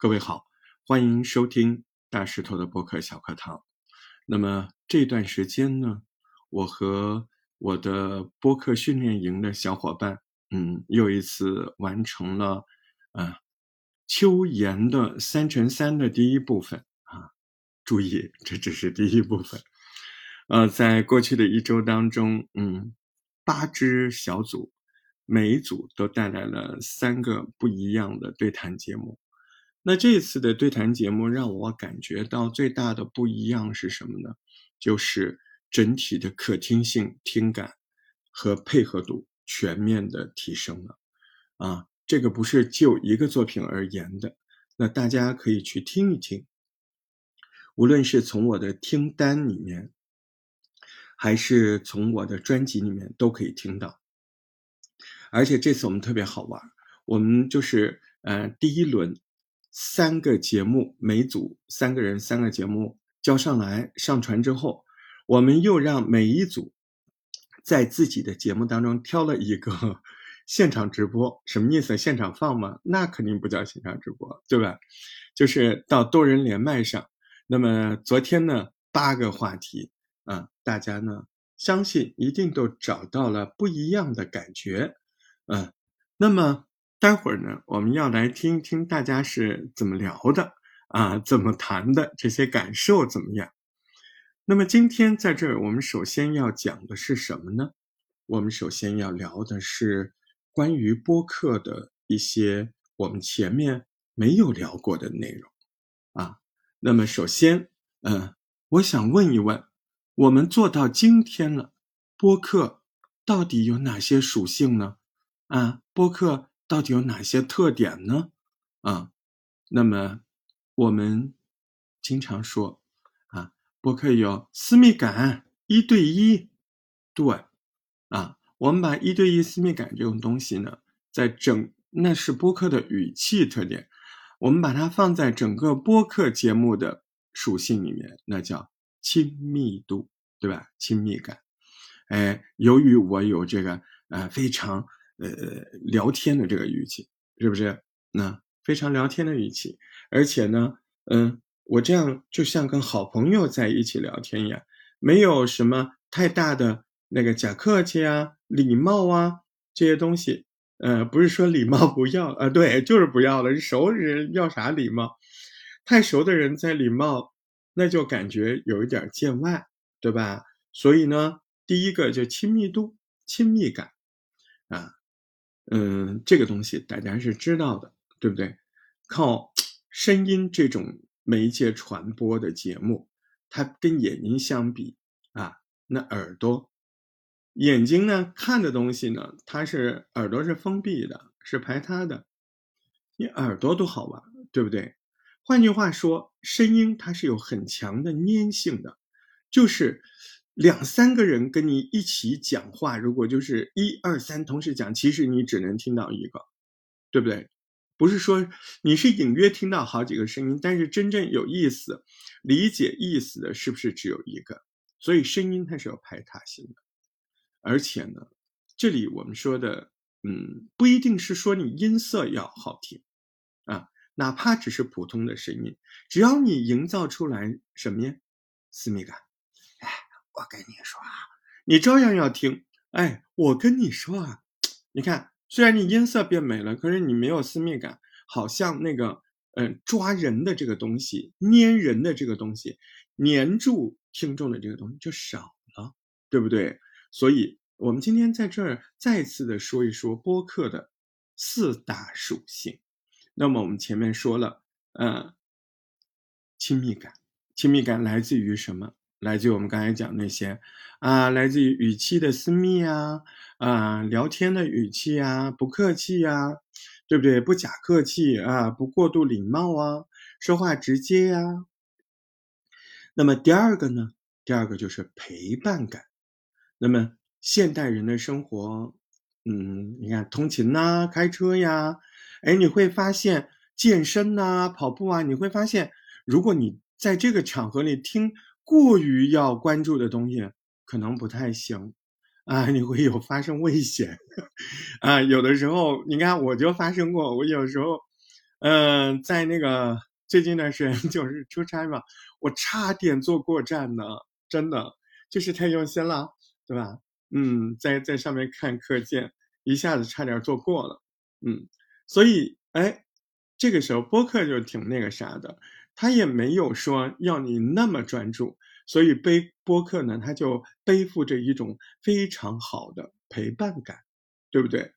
各位好，欢迎收听大石头的播客小课堂。那么这段时间呢，我和我的播客训练营的小伙伴，嗯，又一次完成了啊秋言的三乘三的第一部分啊。注意，这只是第一部分。呃，在过去的一周当中，嗯，八支小组，每一组都带来了三个不一样的对谈节目。那这次的对谈节目让我感觉到最大的不一样是什么呢？就是整体的可听性、听感和配合度全面的提升了。啊，这个不是就一个作品而言的，那大家可以去听一听。无论是从我的听单里面，还是从我的专辑里面，都可以听到。而且这次我们特别好玩，我们就是呃第一轮。三个节目，每组三个人，三个节目交上来上传之后，我们又让每一组在自己的节目当中挑了一个 现场直播，什么意思？现场放吗？那肯定不叫现场直播，对吧？就是到多人连麦上。那么昨天呢，八个话题啊，大家呢相信一定都找到了不一样的感觉，嗯，那么。待会儿呢，我们要来听一听大家是怎么聊的啊，怎么谈的，这些感受怎么样？那么今天在这儿，我们首先要讲的是什么呢？我们首先要聊的是关于播客的一些我们前面没有聊过的内容啊。那么首先，嗯，我想问一问，我们做到今天了，播客到底有哪些属性呢？啊，播客。到底有哪些特点呢？啊，那么我们经常说啊，播客有私密感，一对一，对，啊，我们把一对一私密感这种东西呢，在整那是播客的语气特点，我们把它放在整个播客节目的属性里面，那叫亲密度，对吧？亲密感，哎，由于我有这个呃非常。呃，聊天的这个语气是不是？那非常聊天的语气，而且呢，嗯，我这样就像跟好朋友在一起聊天一样，没有什么太大的那个假客气啊、礼貌啊这些东西。呃，不是说礼貌不要啊，对，就是不要了。熟人要啥礼貌？太熟的人在礼貌，那就感觉有一点见外，对吧？所以呢，第一个就亲密度、亲密感啊。嗯，这个东西大家是知道的，对不对？靠声音这种媒介传播的节目，它跟眼睛相比啊，那耳朵、眼睛呢看的东西呢，它是耳朵是封闭的，是排他的，你耳朵多好玩，对不对？换句话说，声音它是有很强的粘性的，就是。两三个人跟你一起讲话，如果就是一二三同时讲，其实你只能听到一个，对不对？不是说你是隐约听到好几个声音，但是真正有意思、理解意思的，是不是只有一个？所以声音它是有排他性的，而且呢，这里我们说的，嗯，不一定是说你音色要好听啊，哪怕只是普通的声音，只要你营造出来什么呀，私密感。我跟你说啊，你照样要听。哎，我跟你说啊，你看，虽然你音色变美了，可是你没有私密感，好像那个，嗯，抓人的这个东西，粘人的这个东西，粘住听众的这个东西就少了，对不对？所以，我们今天在这儿再次的说一说播客的四大属性。那么，我们前面说了，嗯，亲密感，亲密感来自于什么？来自于我们刚才讲那些，啊，来自于语气的私密啊，啊，聊天的语气啊，不客气呀，对不对？不假客气啊，不过度礼貌啊，说话直接呀。那么第二个呢？第二个就是陪伴感。那么现代人的生活，嗯，你看通勤呐，开车呀，哎，你会发现健身呐，跑步啊，你会发现，如果你在这个场合里听。过于要关注的东西可能不太行啊，你会有发生危险啊。有的时候，你看我就发生过，我有时候嗯，在那个最近段时间就是出差嘛，我差点坐过站呢，真的就是太用心了，对吧？嗯，在在上面看课件，一下子差点坐过了，嗯，所以哎，这个时候播客就挺那个啥的，他也没有说要你那么专注，所以背播客呢，他就背负着一种非常好的陪伴感，对不对？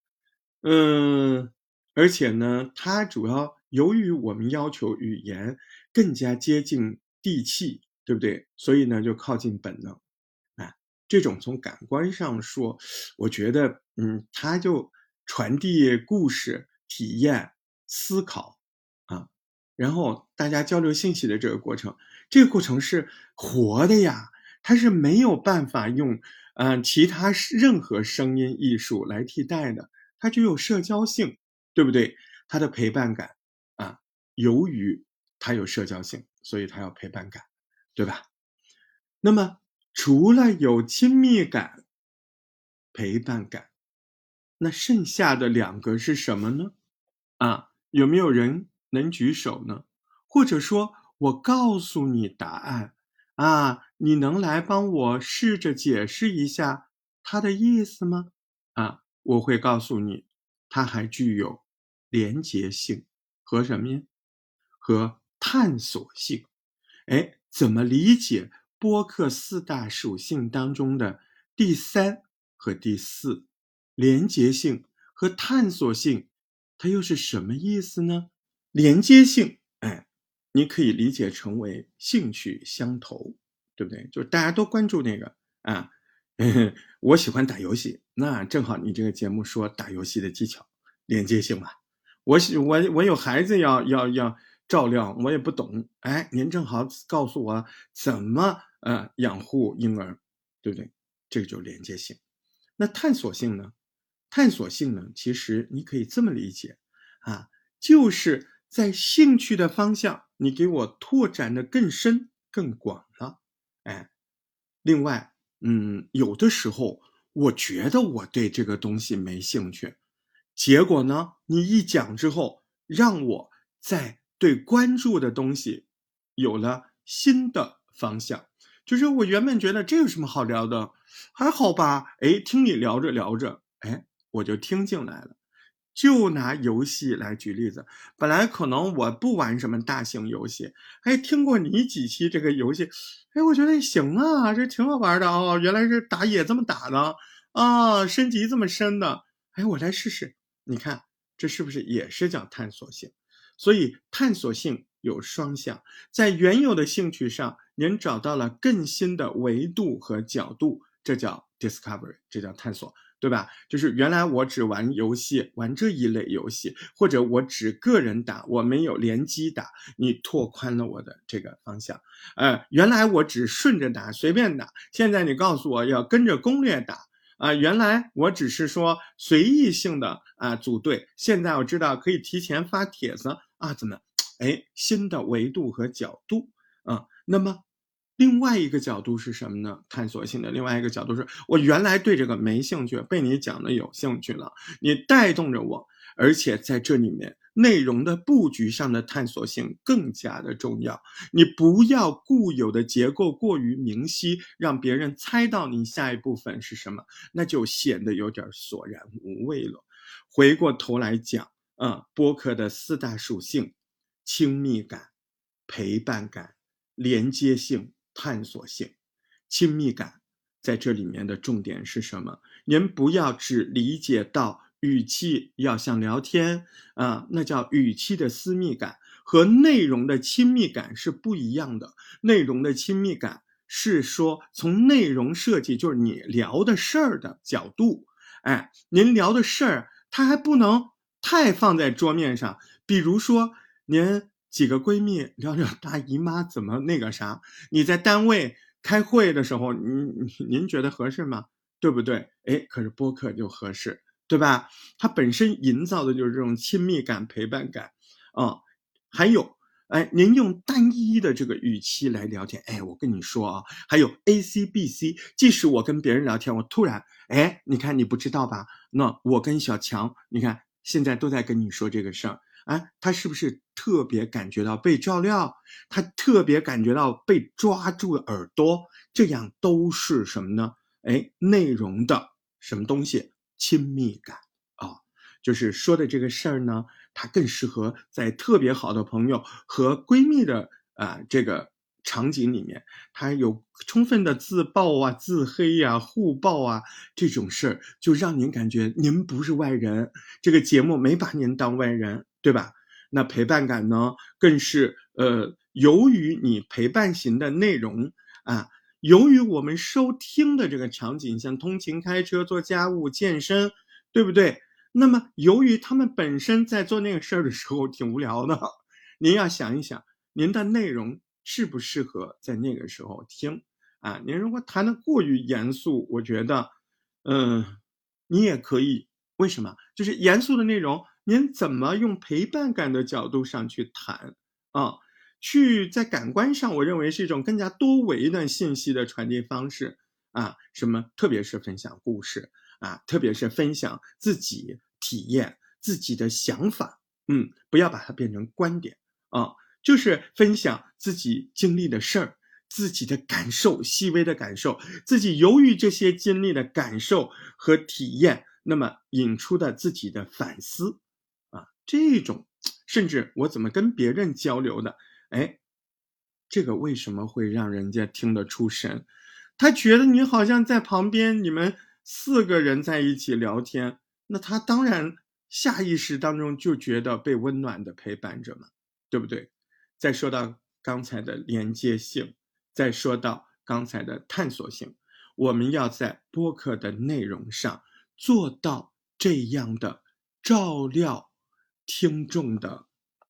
嗯。而且呢，它主要由于我们要求语言更加接近地气，对不对？所以呢，就靠近本能。啊，这种从感官上说，我觉得，嗯，它就传递故事、体验、思考，啊，然后大家交流信息的这个过程，这个过程是活的呀，它是没有办法用，嗯，其他任何声音艺术来替代的，它具有社交性。对不对？他的陪伴感啊，由于他有社交性，所以他要陪伴感，对吧？那么除了有亲密感、陪伴感，那剩下的两个是什么呢？啊，有没有人能举手呢？或者说我告诉你答案啊，你能来帮我试着解释一下它的意思吗？啊，我会告诉你，它还具有。连结性和什么呀？和探索性。哎，怎么理解播客四大属性当中的第三和第四？连结性和探索性，它又是什么意思呢？连接性，哎，你可以理解成为兴趣相投，对不对？就是大家都关注那个啊。我喜欢打游戏，那正好你这个节目说打游戏的技巧，连接性嘛。我喜我我有孩子要要要照料，我也不懂。哎，您正好告诉我怎么呃养护婴儿，对不对？这个就是连接性。那探索性呢？探索性能？其实你可以这么理解啊，就是在兴趣的方向，你给我拓展的更深更广了。哎，另外，嗯，有的时候我觉得我对这个东西没兴趣。结果呢？你一讲之后，让我在对关注的东西有了新的方向。就是我原本觉得这有什么好聊的，还好吧？哎，听你聊着聊着，哎，我就听进来了。就拿游戏来举例子，本来可能我不玩什么大型游戏，哎，听过你几期这个游戏，哎，我觉得行啊，这挺好玩的哦。原来是打野这么打的啊，升级这么深的，哎，我来试试。你看，这是不是也是叫探索性？所以探索性有双向，在原有的兴趣上，您找到了更新的维度和角度，这叫 discovery，这叫探索，对吧？就是原来我只玩游戏，玩这一类游戏，或者我只个人打，我没有联机打，你拓宽了我的这个方向。呃，原来我只顺着打，随便打，现在你告诉我要跟着攻略打。啊，原来我只是说随意性的啊组队，现在我知道可以提前发帖子啊，怎么？哎，新的维度和角度啊。那么另外一个角度是什么呢？探索性的另外一个角度是我原来对这个没兴趣，被你讲的有兴趣了，你带动着我，而且在这里面。内容的布局上的探索性更加的重要。你不要固有的结构过于明晰，让别人猜到你下一部分是什么，那就显得有点索然无味了。回过头来讲，啊，播客的四大属性：亲密感、陪伴感、连接性、探索性。亲密感在这里面的重点是什么？您不要只理解到。语气要像聊天啊，那叫语气的私密感和内容的亲密感是不一样的。内容的亲密感是说从内容设计，就是你聊的事儿的角度，哎，您聊的事儿，它还不能太放在桌面上。比如说，您几个闺蜜聊聊大姨妈怎么那个啥，你在单位开会的时候，您您觉得合适吗？对不对？哎，可是播客就合适。对吧？它本身营造的就是这种亲密感、陪伴感，啊，还有，哎，您用单一的这个语气来聊天，哎，我跟你说啊，还有 A C B C，即使我跟别人聊天，我突然，哎，你看你不知道吧？那我跟小强，你看现在都在跟你说这个事儿哎，他是不是特别感觉到被照料？他特别感觉到被抓住耳朵，这样都是什么呢？哎，内容的什么东西？亲密感啊，就是说的这个事儿呢，它更适合在特别好的朋友和闺蜜的啊这个场景里面，它有充分的自爆啊、自黑呀、互爆啊这种事儿，就让您感觉您不是外人，这个节目没把您当外人。对吧？那陪伴感呢，更是呃，由于你陪伴型的内容啊，由于我们收听的这个场景，像通勤、开车、做家务、健身，对不对？那么，由于他们本身在做那个事儿的时候挺无聊的，您要想一想，您的内容适不适合在那个时候听啊？您如果谈的过于严肃，我觉得，嗯，你也可以。为什么？就是严肃的内容。您怎么用陪伴感的角度上去谈啊？去在感官上，我认为是一种更加多维的信息的传递方式啊。什么？特别是分享故事啊，特别是分享自己体验、自己的想法。嗯，不要把它变成观点啊，就是分享自己经历的事儿、自己的感受、细微的感受，自己由于这些经历的感受和体验，那么引出的自己的反思。这种，甚至我怎么跟别人交流的？哎，这个为什么会让人家听得出神？他觉得你好像在旁边，你们四个人在一起聊天，那他当然下意识当中就觉得被温暖的陪伴着嘛，对不对？再说到刚才的连接性，再说到刚才的探索性，我们要在播客的内容上做到这样的照料。听众的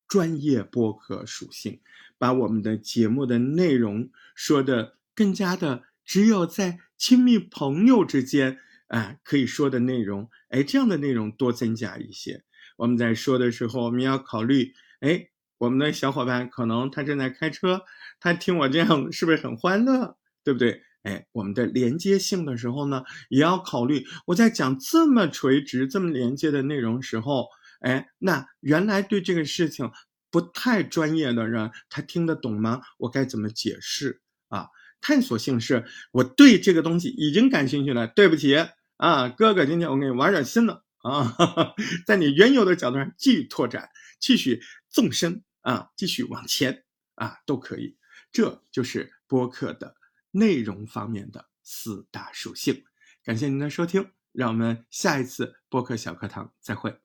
专业播客属性，把我们的节目的内容说的更加的只有在亲密朋友之间，啊可以说的内容，哎，这样的内容多增加一些。我们在说的时候，我们要考虑，哎，我们的小伙伴可能他正在开车，他听我这样是不是很欢乐，对不对？哎，我们的连接性的时候呢，也要考虑，我在讲这么垂直、这么连接的内容时候。哎，那原来对这个事情不太专业的人，他听得懂吗？我该怎么解释啊？探索性是我对这个东西已经感兴趣了。对不起啊，哥哥，今天我给你玩点新的啊，在你原有的角度上继续拓展，继续纵深啊，继续往前啊，都可以。这就是播客的内容方面的四大属性。感谢您的收听，让我们下一次播客小课堂再会。